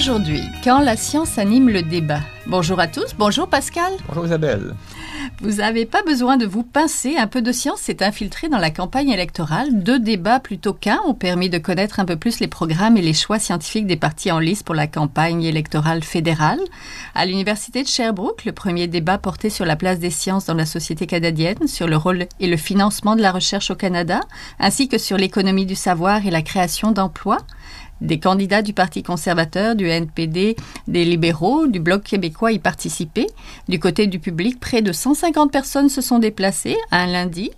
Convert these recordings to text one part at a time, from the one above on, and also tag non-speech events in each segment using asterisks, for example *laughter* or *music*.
Aujourd'hui, quand la science anime le débat. Bonjour à tous, bonjour Pascal. Bonjour Isabelle. Vous n'avez pas besoin de vous pincer, un peu de science s'est infiltré dans la campagne électorale. Deux débats plutôt qu'un ont permis de connaître un peu plus les programmes et les choix scientifiques des partis en lice pour la campagne électorale fédérale. À l'Université de Sherbrooke, le premier débat portait sur la place des sciences dans la société canadienne, sur le rôle et le financement de la recherche au Canada, ainsi que sur l'économie du savoir et la création d'emplois. Des candidats du Parti conservateur, du NPD, des libéraux, du Bloc québécois y participaient. Du côté du public, près de 150 personnes se sont déplacées un lundi.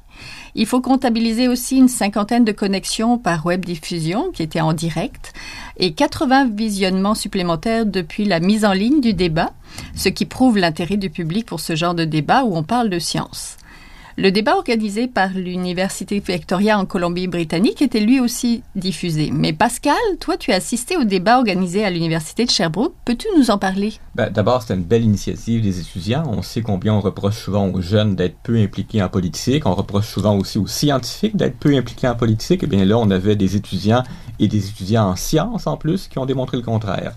Il faut comptabiliser aussi une cinquantaine de connexions par web diffusion qui étaient en direct et 80 visionnements supplémentaires depuis la mise en ligne du débat, ce qui prouve l'intérêt du public pour ce genre de débat où on parle de science. Le débat organisé par l'Université Victoria en Colombie-Britannique était lui aussi diffusé. Mais Pascal, toi, tu as assisté au débat organisé à l'Université de Sherbrooke. Peux-tu nous en parler? Ben, D'abord, c'était une belle initiative des étudiants. On sait combien on reproche souvent aux jeunes d'être peu impliqués en politique. On reproche souvent aussi aux scientifiques d'être peu impliqués en politique. Et eh bien là, on avait des étudiants et des étudiants en sciences en plus qui ont démontré le contraire.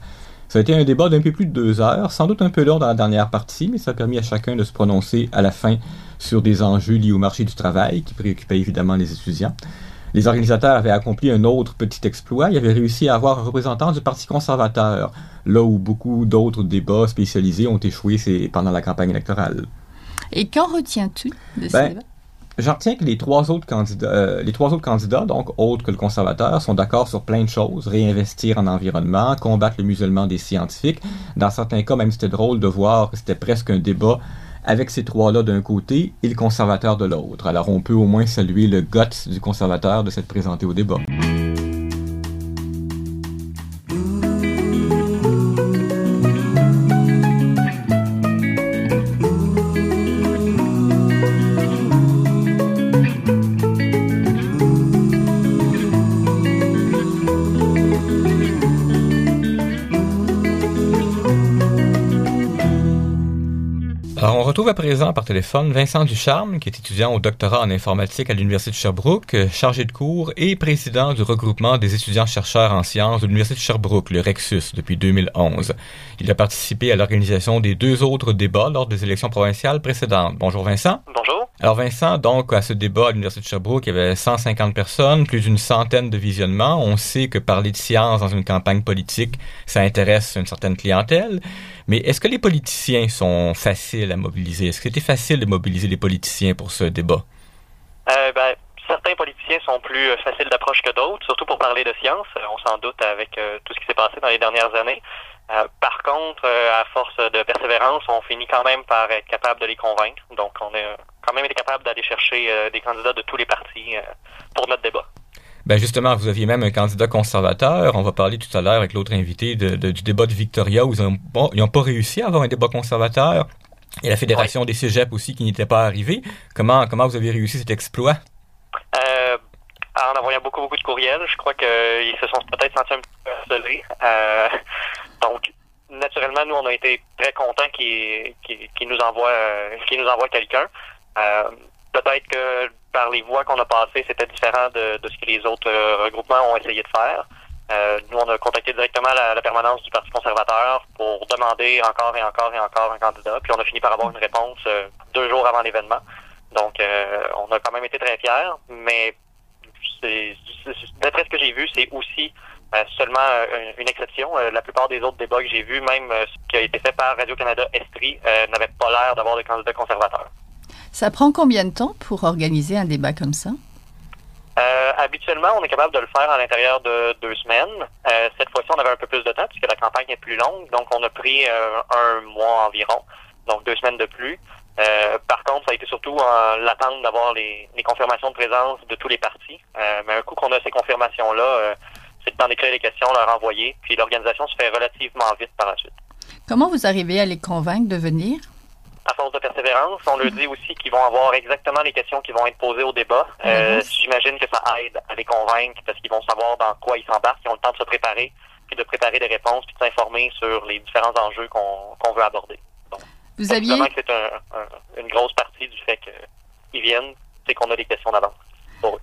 Ça a été un débat d'un peu plus de deux heures, sans doute un peu long dans la dernière partie, mais ça a permis à chacun de se prononcer à la fin sur des enjeux liés au marché du travail qui préoccupaient évidemment les étudiants. Les organisateurs avaient accompli un autre petit exploit. Ils avaient réussi à avoir un représentant du Parti conservateur, là où beaucoup d'autres débats spécialisés ont échoué pendant la campagne électorale. Et qu'en retiens-tu de ce ben, débat? J'en retiens que les trois autres candidats, euh, les trois autres candidats, donc autres que le conservateur, sont d'accord sur plein de choses. Réinvestir en environnement, combattre le musulman des scientifiques. Dans certains cas, même c'était drôle de voir que c'était presque un débat avec ces trois-là d'un côté et le conservateur de l'autre. Alors on peut au moins saluer le guts du conservateur de s'être présenté au débat. Présent par téléphone Vincent Ducharme, qui est étudiant au doctorat en informatique à l'Université de Sherbrooke, chargé de cours et président du regroupement des étudiants-chercheurs en sciences de l'Université de Sherbrooke, le Rexus, depuis 2011. Il a participé à l'organisation des deux autres débats lors des élections provinciales précédentes. Bonjour Vincent. Bonjour. Alors Vincent, donc à ce débat à l'Université de Sherbrooke, il y avait 150 personnes, plus d'une centaine de visionnements. On sait que parler de science dans une campagne politique, ça intéresse une certaine clientèle. Mais est-ce que les politiciens sont faciles à mobiliser? Est-ce que c'était facile de mobiliser les politiciens pour ce débat? Euh, ben, certains politiciens sont plus euh, faciles d'approche que d'autres, surtout pour parler de science. Euh, on s'en doute avec euh, tout ce qui s'est passé dans les dernières années. Par contre, à force de persévérance, on finit quand même par être capable de les convaincre. Donc, on a quand même été capable d'aller chercher des candidats de tous les partis pour notre débat. Ben justement, vous aviez même un candidat conservateur. On va parler tout à l'heure avec l'autre invité de, de, du débat de Victoria où ils n'ont bon, pas réussi à avoir un débat conservateur. Et la Fédération des cégeps aussi qui n'était pas arrivée. Comment, comment vous avez réussi cet exploit? Euh, en envoyant beaucoup, beaucoup de courriels, je crois qu'ils se sont peut-être sentis un petit peu harcelés. Euh, donc, naturellement, nous, on a été très contents qu'ils nous envoient, euh, qu'ils nous envoient quelqu'un. Euh, peut-être que par les voies qu'on a passées, c'était différent de, de ce que les autres euh, regroupements ont essayé de faire. Euh, nous, on a contacté directement la, la permanence du Parti conservateur pour demander encore et encore et encore un candidat. Puis on a fini par avoir une réponse euh, deux jours avant l'événement. Donc, euh, on a quand même été très fiers, mais d'après ce que j'ai vu, c'est aussi euh, seulement euh, une exception. La plupart des autres débats que j'ai vus, même ce qui a été fait par Radio-Canada Estrie, n'avait pas l'air d'avoir de candidat conservateur. Ça prend combien de temps pour organiser un débat comme ça? Euh, habituellement, on est capable de le faire à l'intérieur de deux semaines. Euh, cette fois-ci, on avait un peu plus de temps puisque la campagne est plus longue, donc on a pris euh, un mois environ, donc deux semaines de plus. Euh, par contre, ça a été surtout en l'attente d'avoir les, les confirmations de présence de tous les partis. Euh, mais un coup qu'on a ces confirmations-là, euh, c'est le temps d'écrire les questions, leur envoyer, puis l'organisation se fait relativement vite par la suite. Comment vous arrivez à les convaincre de venir? À force de persévérance, on leur dit aussi qu'ils vont avoir exactement les questions qui vont être posées au débat. Euh, J'imagine que ça aide à les convaincre parce qu'ils vont savoir dans quoi ils s'embarquent, ils ont le temps de se préparer, puis de préparer des réponses, puis de s'informer sur les différents enjeux qu'on qu'on veut aborder. Vous aviez, Vraiment que c'est un- un- une grosse partie du fait qu'ils viennent, c'est qu'on a des questions d'avance pour eux.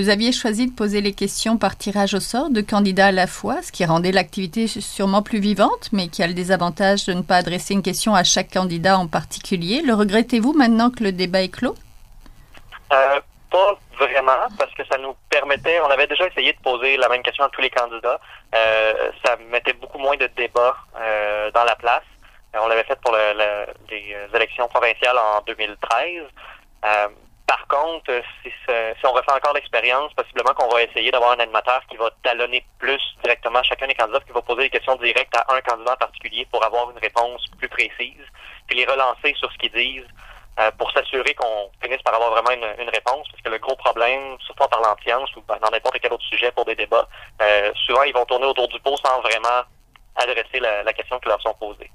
Vous aviez choisi de poser les questions par tirage au sort de candidats à la fois, ce qui rendait l'activité sûrement plus vivante, mais qui a le désavantage de ne pas adresser une question à chaque candidat en particulier. Le regrettez-vous maintenant que le débat est clos? Euh, pas vraiment, parce que ça nous permettait, on avait déjà essayé de poser la même question à tous les candidats. Euh, ça mettait beaucoup moins de débats euh, dans la place. on l'avait fait pour le, les élections provinciales en 2013. Par contre, si, on refait encore l'expérience, possiblement qu'on va essayer d'avoir un animateur qui va talonner plus directement chacun des candidats, qui va poser des questions directes à un candidat en particulier pour avoir une réponse plus précise, puis les relancer sur ce qu'ils disent euh, pour s'assurer qu'on finisse par avoir vraiment une, réponse. Parce que le gros problème, surtout en parlant ou ben, dans n'importe quel autre sujet pour des débats, euh, souvent ils vont tourner autour du pot sans vraiment adresser la, la question qui leur sont posées.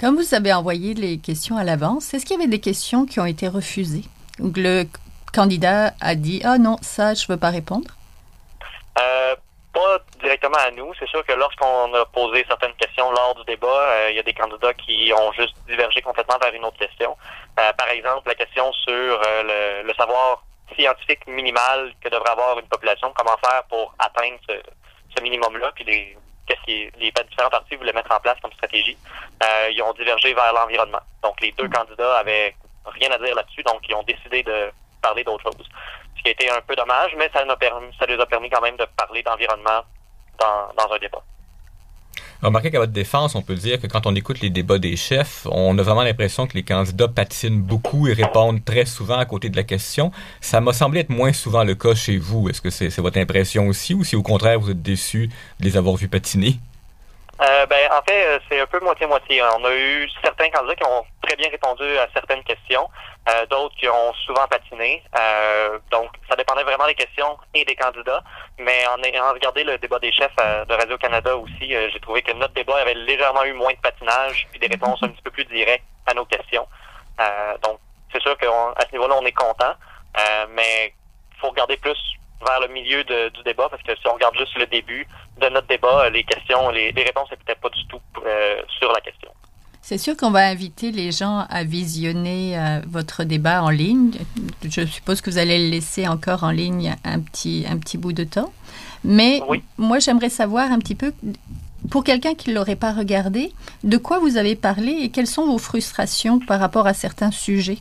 Comme vous avez envoyé les questions à l'avance, est-ce qu'il y avait des questions qui ont été refusées? Le candidat a dit Ah non, ça, je ne veux pas répondre? Euh, pas directement à nous. C'est sûr que lorsqu'on a posé certaines questions lors du débat, euh, il y a des candidats qui ont juste divergé complètement vers une autre question. Euh, par exemple, la question sur le, savoir scientifique minimal que devrait avoir une population, comment faire pour atteindre ce, minimum-là, puis les, qu'est-ce qui les différents partis voulaient mettre en place comme stratégie. ils ont divergé vers l'environnement. Donc les deux candidats avaient rien à dire là-dessus, donc ils ont décidé de parler d'autre chose. Ce qui a été un peu dommage, mais ça, a permis, ça les a permis quand même de parler d'environnement dans, un débat. Remarquez qu'à votre défense, on peut dire que quand on écoute les débats des chefs, on a vraiment l'impression que les candidats patinent beaucoup et répondent très souvent à côté de la question. Ça m'a semblé être moins souvent le cas chez vous. Est-ce que c'est votre impression aussi ou si au contraire vous êtes déçu de les avoir vus patiner? Euh, ben, en fait, euh, c'est un peu moitié-moitié. On a eu certains candidats qui ont bien répondu à certaines questions, euh, d'autres qui ont souvent patiné. donc, ça dépendait vraiment des questions et des candidats. Mais en ayant regardé le débat des chefs de Radio-Canada aussi, j'ai trouvé que notre débat avait légèrement eu moins de patinage et des réponses un petit peu plus directes à nos questions. donc, c'est sûr qu'à ce niveau-là, on est content. mais il faut regarder plus vers le milieu du débat, parce que si on regarde juste le début de notre débat, les questions, les, réponses n'étaient pas du tout euh, sur la question. C'est sûr qu'on va inviter les gens à visionner euh, votre débat en ligne. Je suppose que vous allez le laisser encore en ligne un petit, un petit bout de temps. Mais moi, j'aimerais savoir un petit peu, pour quelqu'un qui ne l'aurait pas regardé, de quoi vous avez parlé et quelles sont vos frustrations par rapport à certains sujets?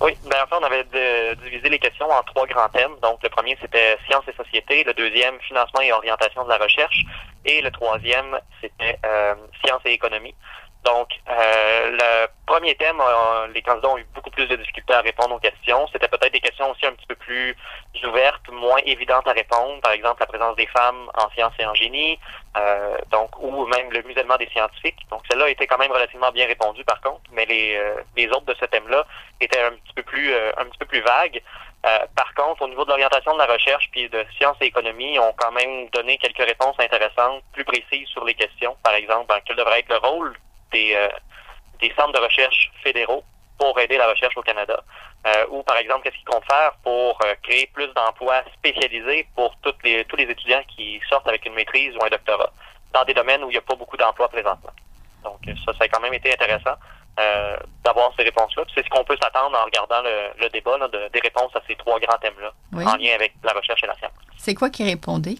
Oui, ben en fait, on avait divisé les questions en trois grands thèmes. Donc, le premier, c'était sciences et société. Le deuxième, financement et orientation de la recherche. Et le troisième, c'était euh, sciences et économie. Donc, euh, le premier thème, euh, les candidats ont eu beaucoup plus de difficultés à répondre aux questions. C'était peut-être des questions aussi un petit peu plus ouvertes, moins évidentes à répondre. Par exemple, la présence des femmes en sciences et en génie, euh, donc ou même le musellement des scientifiques. Donc, celle-là été quand même relativement bien répondue, par contre. Mais les, les autres de ce thème-là étaient un petit peu plus un petit peu plus vagues. par contre, au niveau de l'orientation de la recherche puis de sciences et économie, ont quand même donné quelques réponses intéressantes, plus précises sur les questions. Par exemple, quel devrait être le rôle des, euh, des centres de recherche fédéraux pour aider la recherche au Canada. Euh, ou par exemple, qu'est-ce qu'ils comptent faire pour euh, créer plus d'emplois spécialisés pour toutes les, tous les étudiants qui sortent avec une maîtrise ou un doctorat dans des domaines où il n'y a pas beaucoup d'emplois présentement. Donc ça, ça a quand même été intéressant d'avoir ces réponses-là. C'est ce qu'on peut s'attendre en regardant le, débat de, des réponses à ces trois grands thèmes-là en lien avec la recherche et la science. C'est quoi qui répondait?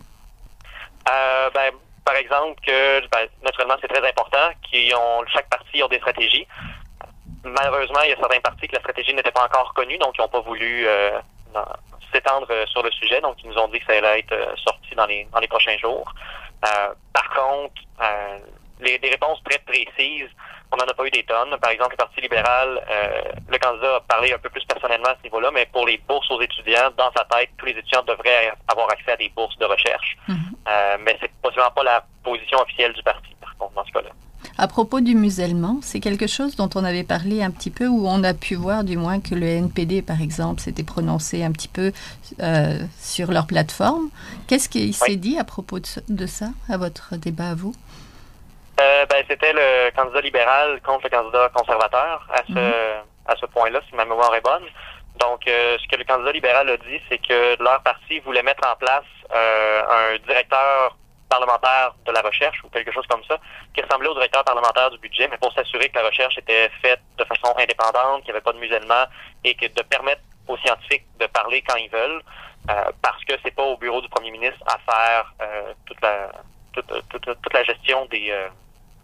ben, par exemple, que ben, naturellement c'est très important, qu'ils ont chaque parti a des stratégies. Malheureusement, il y a certains partis que la stratégie n'était pas encore connue, donc ils n'ont pas voulu euh, s'étendre euh, sur le sujet, donc ils nous ont dit que ça allait être euh, sorti dans les dans les prochains jours. par contre, les, des réponses très précises on n'en a pas eu des tonnes. Par exemple, le Parti libéral, euh, le candidat a parlé un peu plus personnellement à ce niveau-là, mais pour les bourses aux étudiants, dans sa tête, tous les étudiants devraient avoir accès à des bourses de recherche. Mhm. euh, mais c'est possiblement pas la position officielle du parti, par contre, dans ce cas-là. À propos du musellement, c'est quelque chose dont on avait parlé un petit peu, où on a pu voir du moins que le NPD, par exemple, s'était prononcé un petit peu euh, sur leur plateforme. Qu'est-ce qu'il s'est dit à propos de ça, à votre débat à vous? Euh, ben, c'était le candidat libéral contre le candidat conservateur à ce, mhm. à ce point-là, si ma mémoire est bonne. Donc, euh, ce que le candidat libéral a dit, c'est que leur parti voulait mettre en place euh, un directeur parlementaire de la recherche ou quelque chose comme ça, qui ressemblait au directeur parlementaire du budget, mais pour s'assurer que la recherche était faite de façon indépendante, qu'il n'y avait pas de musellement et que de permettre aux scientifiques de parler quand ils veulent, euh, parce que c'est pas au bureau du premier ministre à faire euh, toute la toute, toute, toute, la gestion des euh,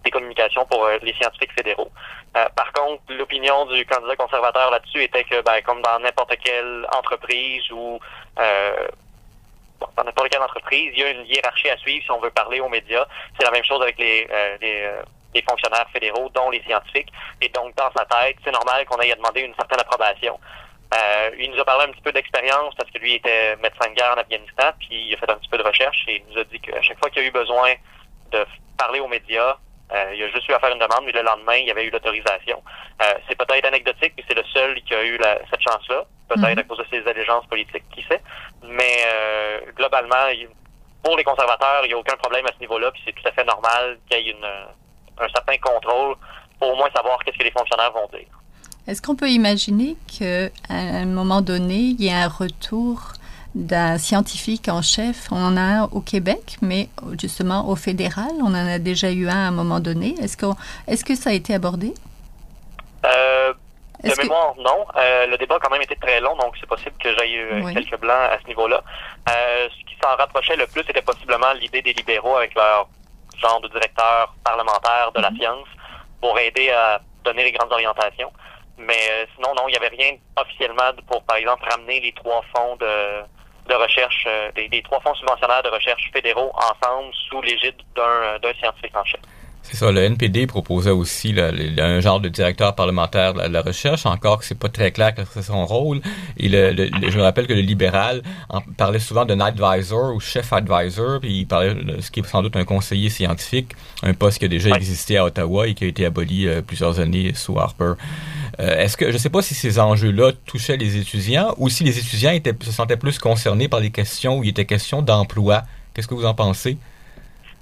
des communications pour euh, les scientifiques fédéraux. Euh, par contre, l'opinion du candidat conservateur là-dessus était que, ben, comme dans n'importe quelle entreprise ou euh, dans n'importe quelle entreprise, il y a une hiérarchie à suivre si on veut parler aux médias. C'est la même chose avec les, les, les, fonctionnaires fédéraux, dont les scientifiques. Et donc, dans sa tête, c'est normal qu'on aille demander une certaine approbation. Euh, il nous a parlé un petit peu d'expérience parce que lui était médecin de guerre en Afghanistan, puis il a fait un petit peu de recherche et il nous a dit qu'à chaque fois qu'il a eu besoin de parler aux médias, euh, il a juste eu à faire une demande, mais le lendemain, il y avait eu l'autorisation. Euh, c'est peut-être anecdotique, mais c'est le seul qui a eu la, cette chance-là. Peut-être mhm. à cause de ses allégeances politiques, qui sait. Mais euh, globalement, pour les conservateurs, il n'y a aucun problème à ce niveau-là, puis c'est tout à fait normal qu'il y ait une, un certain contrôle pour au moins savoir qu'est-ce que les fonctionnaires vont dire. Est-ce qu'on peut imaginer qu'à un moment donné, il y ait un retour d'un scientifique en chef. On en a un au Québec, mais justement au fédéral, on en a déjà eu un à un moment donné. Est-ce que, est que ça a été abordé? Euh, de mémoire, non. Euh, le débat a quand même été très long, donc c'est possible que j'aille eu quelques blancs à ce niveau-là. Euh, ce qui s'en rapprochait le plus était possiblement l'idée des libéraux avec leur genre de directeur parlementaire de la mhm. science pour aider à donner les grandes orientations. Mais euh, sinon, non, il n'y avait rien officiellement pour, par exemple, ramener les trois fonds de, de recherche, euh, des, trois fonds subventionnaires de recherche fédéraux ensemble sous l'égide d'un scientifique en chef. C'est ça, le NPD proposait aussi un genre de directeur parlementaire de la, recherche, encore que c'est pas très clair que c'est son rôle. Et le, je me rappelle que le libéral en, parlait souvent d'un advisor ou chef advisor, puis il parlait de ce qui est sans doute un conseiller scientifique, un poste qui a déjà existé à Ottawa et qui a été aboli euh, plusieurs années sous Harper. Euh, est-ce que je sais pas si ces enjeux-là touchaient les étudiants ou si les étudiants étaient, se sentaient plus concernés par les questions où il était question d'emploi. Qu'est-ce que vous en pensez?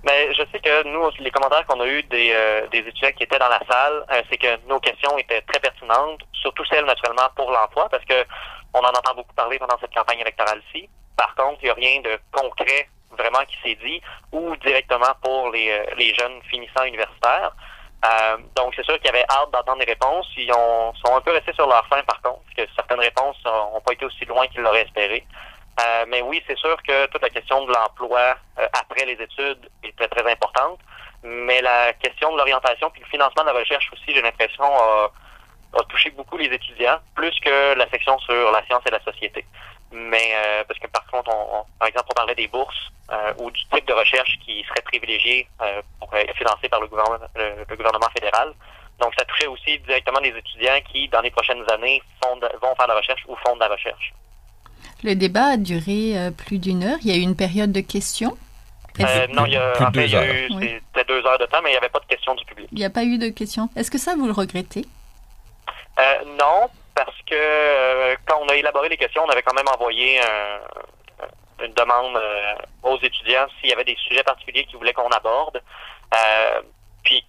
Mais je sais que nous, les commentaires qu'on a eus des, euh, des étudiants qui étaient dans la salle, euh, c'est que nos questions étaient très pertinentes, surtout celles naturellement pour l'emploi, parce que on en entend beaucoup parler pendant cette campagne électorale-ci. Par contre, il n'y a rien de concret vraiment qui s'est dit, ou directement pour les, les jeunes finissants universitaires. Euh, donc, c'est sûr qu'il y avait hâte d'entendre les réponses. Ils ont, sont un peu restés sur leur fin, par contre, parce que certaines réponses n'ont pas été aussi loin qu'ils l'auraient espéré. Euh, mais oui, c'est sûr que toute la question de l'emploi euh, après les études est très, très importante. Mais la question de l'orientation puis le financement de la recherche aussi, j'ai l'impression, a, a touché beaucoup les étudiants, plus que la section sur la science et la société. Mais euh, parce que par contre, on, par exemple, on parlait des bourses euh, ou du type de recherche qui serait privilégié euh, pour être financé par le gouvernement, le, gouvernement fédéral. Donc, ça touchait aussi directement des étudiants qui, dans les prochaines années, vont faire la recherche ou font de la recherche. Le débat a duré plus d'une heure. Il y a eu une période de questions. non, il y a, en fait, il y a eu deux heures de temps, mais il n'y avait pas de questions du public. Il n'y a pas eu de questions. Est-ce que ça, vous le regrettez? non, parce que euh, quand on a élaboré les questions, on avait quand même envoyé une demande euh, aux étudiants s'il y avait des sujets particuliers qu'ils voulaient qu'on aborde. Euh, puis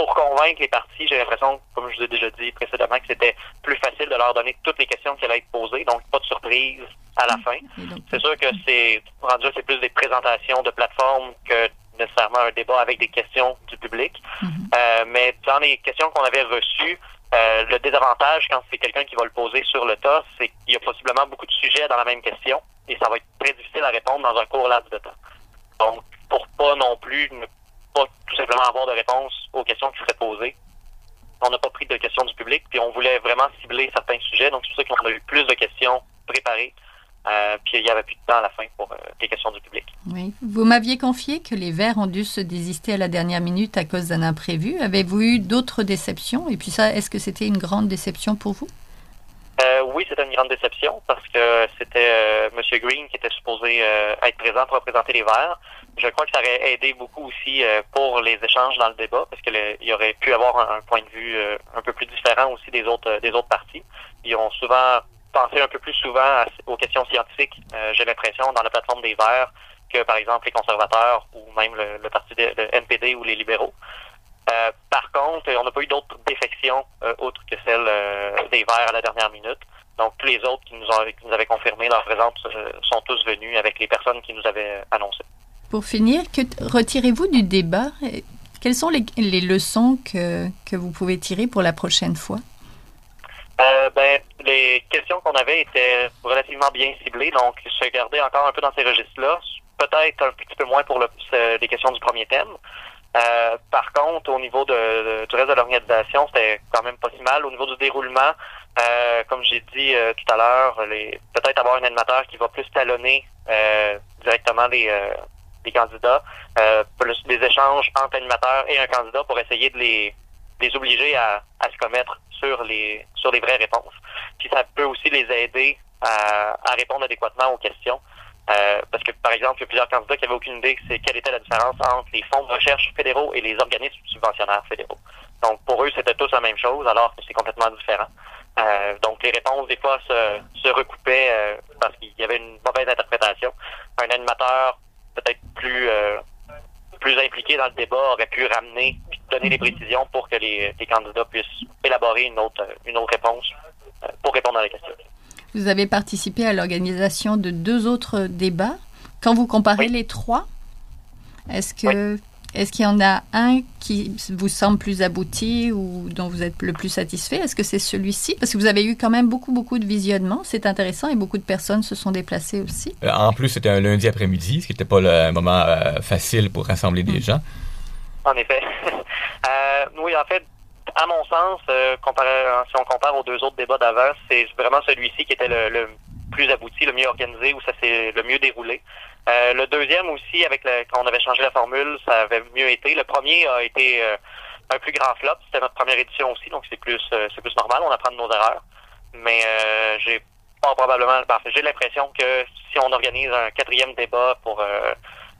pour convaincre les partis, j'ai l'impression, comme je vous ai déjà dit précédemment, que c'était plus facile de leur donner toutes les questions qui allaient être posées, donc pas de surprise à la fin. C'est sûr que c'est rendu c'est plus des présentations de plateformes que nécessairement un débat avec des questions du public. Mm-hmm. mais dans les questions qu'on avait reçues, euh, le désavantage quand c'est quelqu'un qui va le poser sur le tas, c'est qu'il y a possiblement beaucoup de sujets dans la même question et ça va être très difficile à répondre dans un court laps de temps. Donc, pour pas non plus ne pas tout simplement avoir de réponse aux questions qui seraient posées, on n'a pas pris de questions du public, puis on voulait vraiment cibler certains sujets, donc c'est pour ça qu'on a eu plus de questions préparées euh, puis il n'y avait plus de temps à la fin pour euh, les questions du public. Oui. Vous m'aviez confié que les Verts ont dû se désister à la dernière minute à cause d'un imprévu. Avez-vous eu d'autres déceptions? Et puis ça, est-ce que c'était une grande déception pour vous? Euh, oui, c'était une grande déception parce que c'était M. Green qui était supposé être présent pour représenter les Verts. Je crois que ça aurait aidé beaucoup aussi pour les échanges dans le débat parce qu'il y aurait pu avoir un, point de vue un peu plus différent aussi des autres des autres partis. Ils ont souvent penser un peu plus souvent aux questions scientifiques, euh, j'ai l'impression, dans la plateforme des Verts que, par exemple, les conservateurs ou même le, parti de, NPD ou les libéraux. Euh, par contre, on n'a pas eu d'autres défections euh, autres que celles des Verts à la dernière minute. Donc, tous les autres qui nous, ont, qui nous avaient confirmé leur présence sont tous venus avec les personnes qui nous avaient annoncé. Pour finir, que retirez-vous du débat Quelles sont les, les leçons que, que, vous pouvez tirer pour la prochaine fois? Euh, ben, les questions qu'on avait étaient relativement bien ciblées, donc je garder encore un peu dans ces registres-là. Peut-être un petit peu moins pour le, les questions du premier thème. Euh, par contre, au niveau de, de, du reste de l'organisation, c'était quand même pas si mal. Au niveau du déroulement, euh, comme j'ai dit tout à l'heure, peut-être avoir un animateur qui va plus talonner directement les, les candidats, plus des échanges entre animateurs et un candidat pour essayer de les, les obliger à, à se commettre sur les sur les vraies réponses. Puis ça peut aussi les aider à, à répondre adéquatement aux questions. Euh, parce que, par exemple, il y a plusieurs candidats qui n'avaient aucune idée c'est quelle était la différence entre les fonds de recherche fédéraux et les organismes subventionnaires fédéraux. Donc, pour eux, c'était tous la même chose, alors que c'est complètement différent. Euh, donc, les réponses, des fois, se, se recoupaient euh, parce qu'il y avait une mauvaise interprétation. Un animateur plus plus impliqué dans le débat aurait pu ramener donner des précisions pour que les, les candidats puissent élaborer une autre une autre réponse pour répondre à la question. Vous avez participé à l'organisation de deux autres débats. Quand vous comparez oui. les trois, est-ce que oui. Est-ce qu'il y en a un qui vous semble plus abouti ou dont vous êtes le plus satisfait? Est-ce que c'est celui-ci? Parce que vous avez eu quand même beaucoup beaucoup de visionnements, c'est intéressant et beaucoup de personnes se sont déplacées aussi. Euh, en plus, c'était un lundi après-midi, ce qui n'était pas le moment euh, facile pour rassembler des gens. En effet. *laughs* euh, oui, en fait, à mon sens, euh, comparé, si on compare aux deux autres débats d'avant, c'est vraiment celui-ci qui était le, le, plus abouti, le mieux organisé, où ça s'est le mieux déroulé. Euh, le deuxième aussi, avec le, quand on avait changé la formule, ça avait mieux été. Le premier a été euh, un plus grand flop. C'était notre première édition aussi, donc c'est plus euh, c'est plus normal, on apprend de nos erreurs. Mais euh, j'ai pas probablement ben, j'ai l'impression que si on organise un quatrième débat pour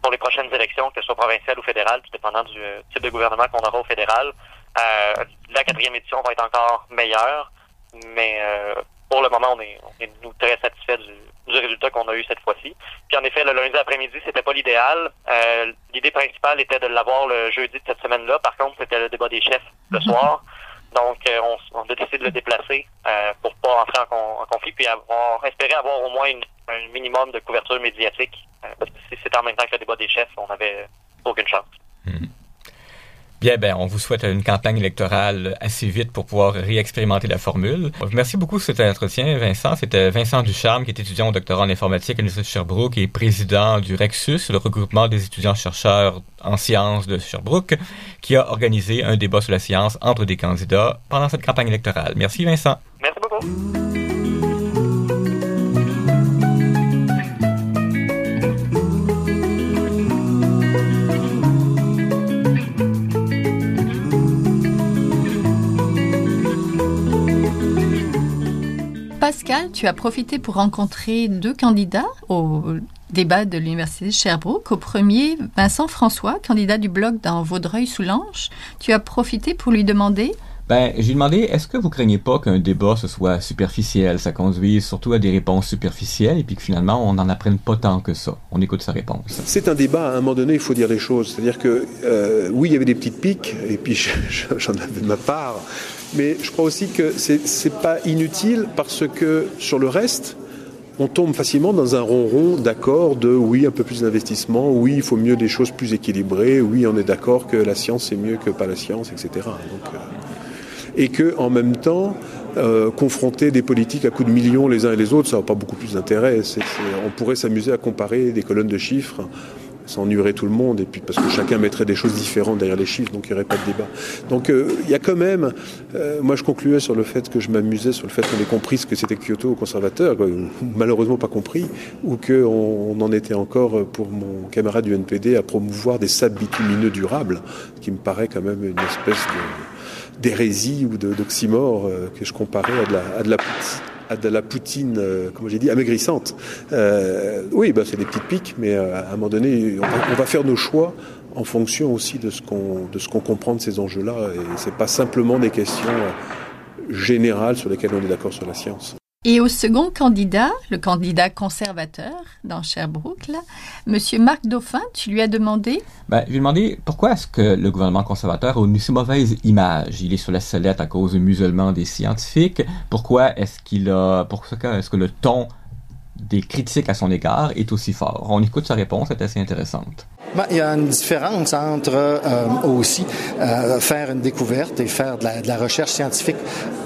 pour les prochaines élections, que ce soit provinciales ou fédérales, tout dépendant du type de gouvernement qu'on aura au fédéral, euh, la quatrième édition va être encore meilleure, mais euh, pour le moment, on est, on est nous très satisfaits du, du résultat qu'on a eu cette fois-ci. Puis en effet, le lundi après-midi, c'était pas l'idéal. Euh, L'idée principale était de l'avoir le jeudi de cette semaine-là. Par contre, c'était le débat des chefs le -hmm. soir. Donc, euh, on, on, a décidé de le déplacer euh, pour pas entrer en, en, conflit, puis avoir, espérer avoir au moins une, un minimum de couverture médiatique. Euh, parce que si c'était en même temps que le débat des chefs, on n'avait aucune chance. Mm. Bien, ben, on vous souhaite une campagne électorale assez vite pour pouvoir réexpérimenter la formule. Merci beaucoup pour cet entretien, Vincent. C'était Vincent Ducharme, qui est étudiant au doctorat en informatique à l'Université de Sherbrooke et président du Rexus, le regroupement des étudiants-chercheurs en sciences de Sherbrooke, qui a organisé un débat sur la science entre des candidats pendant cette campagne électorale. Merci, Vincent. Merci beaucoup. Pascal, tu as profité pour rencontrer deux candidats au débat de l'Université de Sherbrooke. Au premier, Vincent François, candidat du bloc dans Vaudreuil-Soulanges. Tu as profité pour lui demander? Ben, j'ai demandé, est-ce que vous craignez pas qu'un débat ce soit superficiel, ça conduise surtout à des réponses superficielles et puis que finalement on n'en apprenne pas tant que ça? On écoute sa réponse. C'est un débat, à un moment donné, il faut dire les choses. C'est-à-dire que, euh, oui, il y avait des petites piques, et puis *laughs* j'en avais de ma part, mais je crois aussi que c'est pas inutile parce que sur le reste, on tombe facilement dans un ronron d'accord de oui, un peu plus d'investissement, oui, il faut mieux des choses plus équilibrées, oui, on est d'accord que la science c'est mieux que pas la science, etc. Euh, et que en même temps, euh, confronter des politiques à coups de millions les uns et les autres, ça n'a pas beaucoup plus d'intérêt. On pourrait s'amuser à comparer des colonnes de chiffres ça ennuierait tout le monde, et puis parce que chacun mettrait des choses différentes derrière les chiffres, donc il n'y aurait pas de débat. Donc il euh, y a quand même, euh, moi je concluais sur le fait que je m'amusais sur le fait qu'on ait compris ce que c'était Kyoto aux conservateurs, malheureusement pas compris, ou qu'on on en était encore pour mon camarade du NPD à promouvoir des sables bitumineux durables, qui me paraît quand même une espèce d'hérésie ou d'oxymore euh, que je comparais à de la, à de la de la poutine, euh, comme j'ai dit, amaigrissante. Euh, oui, bah, c'est des petites piques, mais euh, à un moment donné, on va, on va faire nos choix en fonction aussi de ce qu'on de comprend de ces enjeux-là. Et c'est pas simplement des questions générales sur lesquelles on est d'accord sur la science. Et au second candidat, le candidat conservateur dans Sherbrooke, là, Monsieur Marc Dauphin, tu lui as demandé? Ben, Je lui ai demandé pourquoi est-ce que le gouvernement conservateur a une si mauvaise image? Il est sur la sellette à cause du musulman des scientifiques. Pourquoi est-ce qu'il a, pourquoi est-ce que le ton des critiques à son égard est aussi fort? On écoute sa réponse, c'est assez intéressante. Ben, il y a une différence entre euh, aussi euh, faire une découverte et faire de la, de la recherche scientifique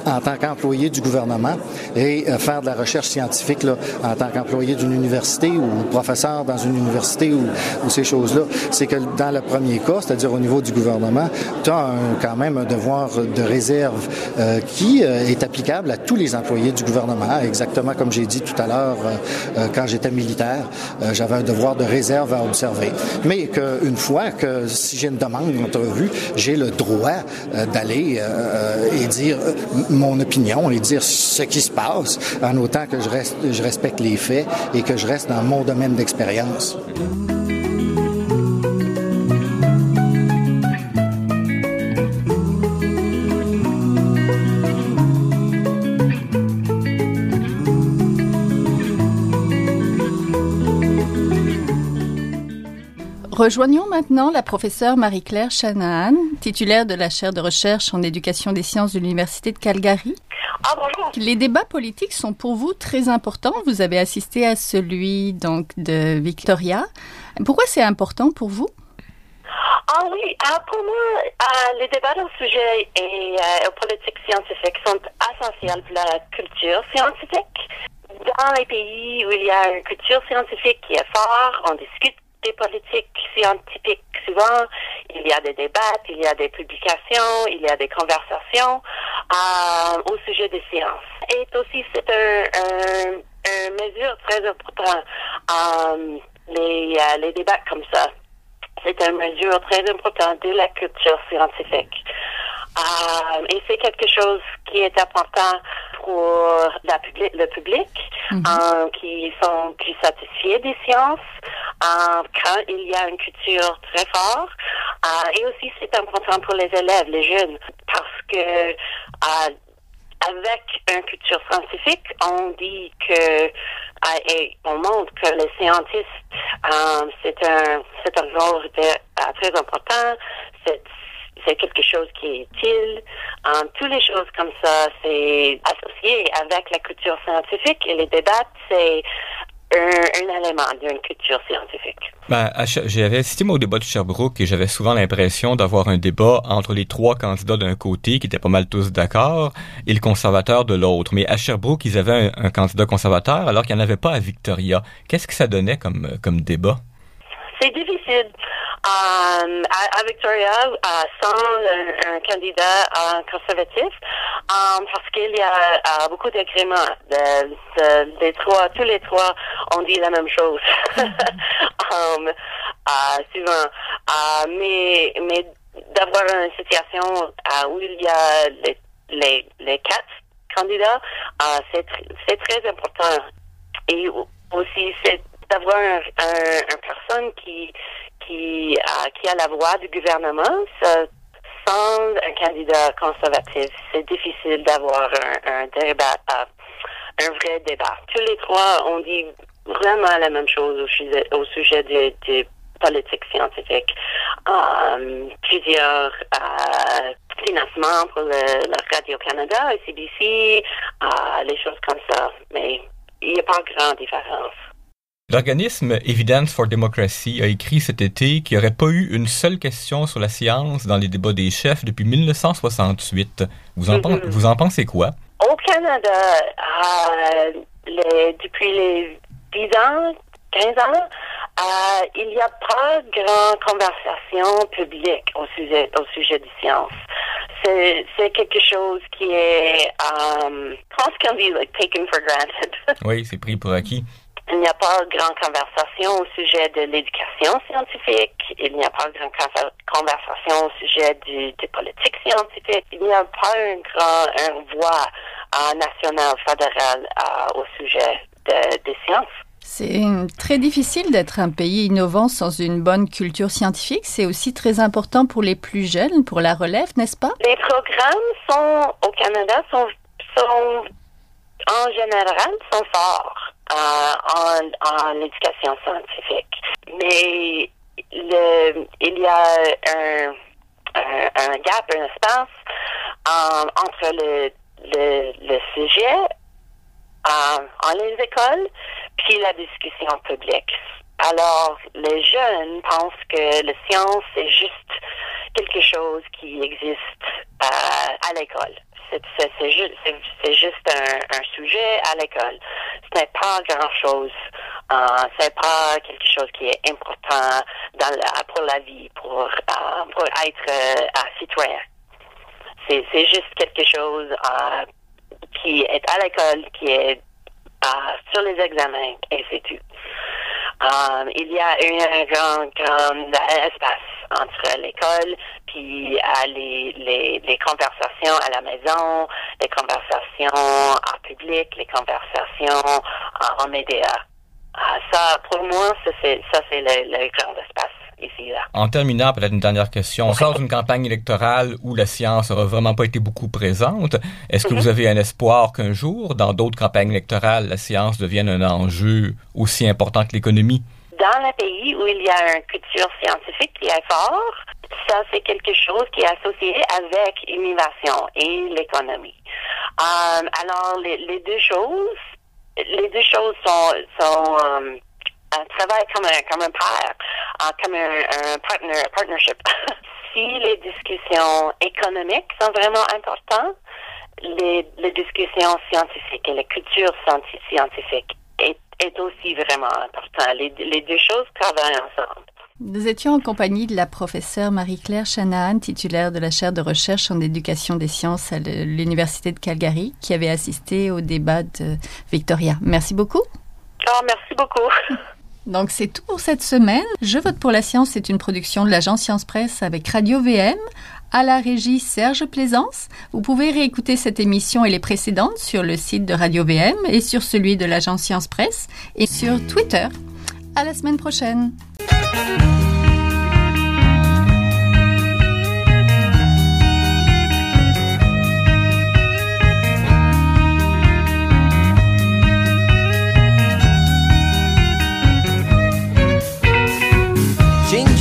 en tant qu'employé du gouvernement et euh, faire de la recherche scientifique là, en tant qu'employé d'une université ou professeur dans une université ou, ou ces choses-là. C'est que dans le premier cas, c'est-à-dire au niveau du gouvernement, tu as un, quand même un devoir de réserve euh, qui euh, est applicable à tous les employés du gouvernement, exactement comme j'ai dit tout à l'heure quand j'étais militaire, j'avais un devoir de réserve à observer. Mais qu'une fois que si j'ai une demande d'entrevue, j'ai le droit d'aller et dire mon opinion et dire ce qui se passe, en autant que je, reste, je respecte les faits et que je reste dans mon domaine d'expérience. Rejoignons maintenant la professeure Marie-Claire Shanahan, titulaire de la chaire de recherche en éducation des sciences de l'Université de Calgary. Ah, bonjour. Les débats politiques sont pour vous très importants. Vous avez assisté à celui donc de Victoria. Pourquoi c'est important pour vous? Ah oui, ah, pour moi, ah, les débats au sujet et euh, aux politiques scientifiques sont essentiels pour la culture scientifique. Dans les pays où il y a une culture scientifique qui est forte, on discute des politiques scientifiques. Souvent, il y a des débats, il y a des publications, il y a des conversations euh, au sujet des sciences. Et aussi, c'est un, un, une mesure très importante. Euh, les, euh, les débats comme ça, c'est une mesure très importante de la culture scientifique. Euh, et c'est quelque chose qui est important pour la public, le public Mhm. euh, qui sont plus satisfaits des sciences euh, quand il y a une culture très forte. Euh, et aussi, c'est important pour les élèves, les jeunes, parce que euh, avec une culture scientifique, on dit que euh, on montre que les scientistes, euh, c'est un c'est un rôle euh, très important. C'est quelque chose qui est utile. Euh, toutes les choses comme ça, c'est associé avec la culture scientifique et les débats, c'est un, un élément d'une culture scientifique. Ben, j'avais assisté au débat de Sherbrooke et j'avais souvent l'impression d'avoir un débat entre les trois candidats d'un côté qui étaient pas mal tous d'accord et le conservateur de l'autre. Mais à Sherbrooke, ils avaient un, un candidat conservateur alors qu'il n'y en avait pas à Victoria. Qu'est-ce que ça donnait comme, euh, comme débat? C'est difficile. Euh, à, à Victoria, euh, sans un, un candidat euh, conservatif, euh, parce qu'il y a euh, beaucoup d'agréments. De, de- trois, tous les trois ont dit la même chose. *laughs* Um, euh, souvent. Euh, mais mais d'avoir une situation où il y a les, les, les quatre candidats, euh, c'est tr- c'est très important. Et au- aussi, c'est d'avoir un, un, une personne qui qui a, qui a la voix du gouvernement. Ça, sans un candidat conservatif, c'est difficile d'avoir un, débat, euh, un vrai débat. Tous les trois ont dit vraiment la même chose au sujet, au sujet des politiques scientifiques. Euh, plusieurs euh, financements pour le, le Radio-Canada, CBC, euh, les choses comme ça. Mais il n'y a pas grande différence. L'organisme Evidence for Democracy a écrit cet été qu'il n'y aurait pas eu une seule question sur la science dans les débats des chefs depuis 1968. Vous en, pen- vous en pensez quoi? Au Canada, euh, les- depuis les 10 ans, 15 ans, euh, il n'y a pas grande conversation publique au sujet, au sujet des sciences. C'est, quelque chose qui est, um, pense qu'on dit, like, taken for granted. *laughs* Oui, c'est pris pour acquis. Il n'y a pas grande conversation au sujet de l'éducation scientifique. Il n'y a pas grande conver- conversation au sujet du, des politiques scientifiques. Il n'y a pas une grande une voix euh, nationale, fédérale euh, au sujet de- des sciences. C'est très difficile d'être un pays innovant sans une bonne culture scientifique. C'est aussi très important pour les plus jeunes, pour la relève, n'est-ce pas? Les programmes sont au Canada sont, sont en général sont forts en, en éducation scientifique, mais le, il y a un, un, un gap, un espace euh, entre le, le, le sujet euh, en les écoles puis la discussion publique. Alors, les jeunes pensent que la science est juste quelque chose qui existe à l'école. C'est juste, un, sujet à l'école. Ce n'est pas grand-chose. Euh, c'est pas quelque chose qui est important pour la vie, pour, euh, être euh, citoyen. C'est, c'est juste quelque chose qui est à l'école, qui est sur les examens, et c'est tout. Um, il y a un grand, grand espace entre l'école puis euh, les, les, conversations à la maison, les conversations en public, les conversations en médias. Uh, ça, pour moi, ça c'est, ça c'est le, le grand espace. En terminant, peut-être une dernière question. On sort d'une campagne électorale où la science n'aura vraiment pas été beaucoup présente. Est-ce que mm-hmm. vous avez un espoir qu'un jour, dans d'autres campagnes électorales, la science devienne un enjeu aussi important que l'économie? dans un pays où il y a une culture scientifique qui est fort, ça c'est quelque chose qui est associé avec l'innovation et l'économie. Um, alors les, les, deux choses, les deux choses sont, sont um, un travail comme un comme un père, uh, comme un, un partner, partnership. *laughs* si les discussions économiques sont vraiment importantes, les, les discussions scientifiques et la culture scientifique est est aussi vraiment important. Les, deux choses travaillent ensemble. Nous étions en compagnie de la professeure Marie-Claire Shanahan, titulaire de la chaire de recherche en éducation des sciences à l'Université de Calgary, qui avait assisté au débat de Victoria. Merci beaucoup. Oh, merci beaucoup. *laughs* Donc c'est tout pour cette semaine. Je vote pour la science c'est une production de l'agence Science Presse avec Radio VM à la régie Serge Plaisance. Vous pouvez réécouter cette émission et les précédentes sur le site de Radio VM et sur celui de l'agence Science Presse et sur Twitter. À la semaine prochaine.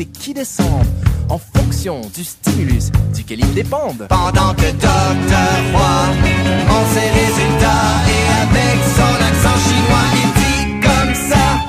et qui descendent en fonction du stimulus duquel ils dépendent. Pendant que Docteur Roy prend ses résultats et avec son accent chinois, il dit comme ça.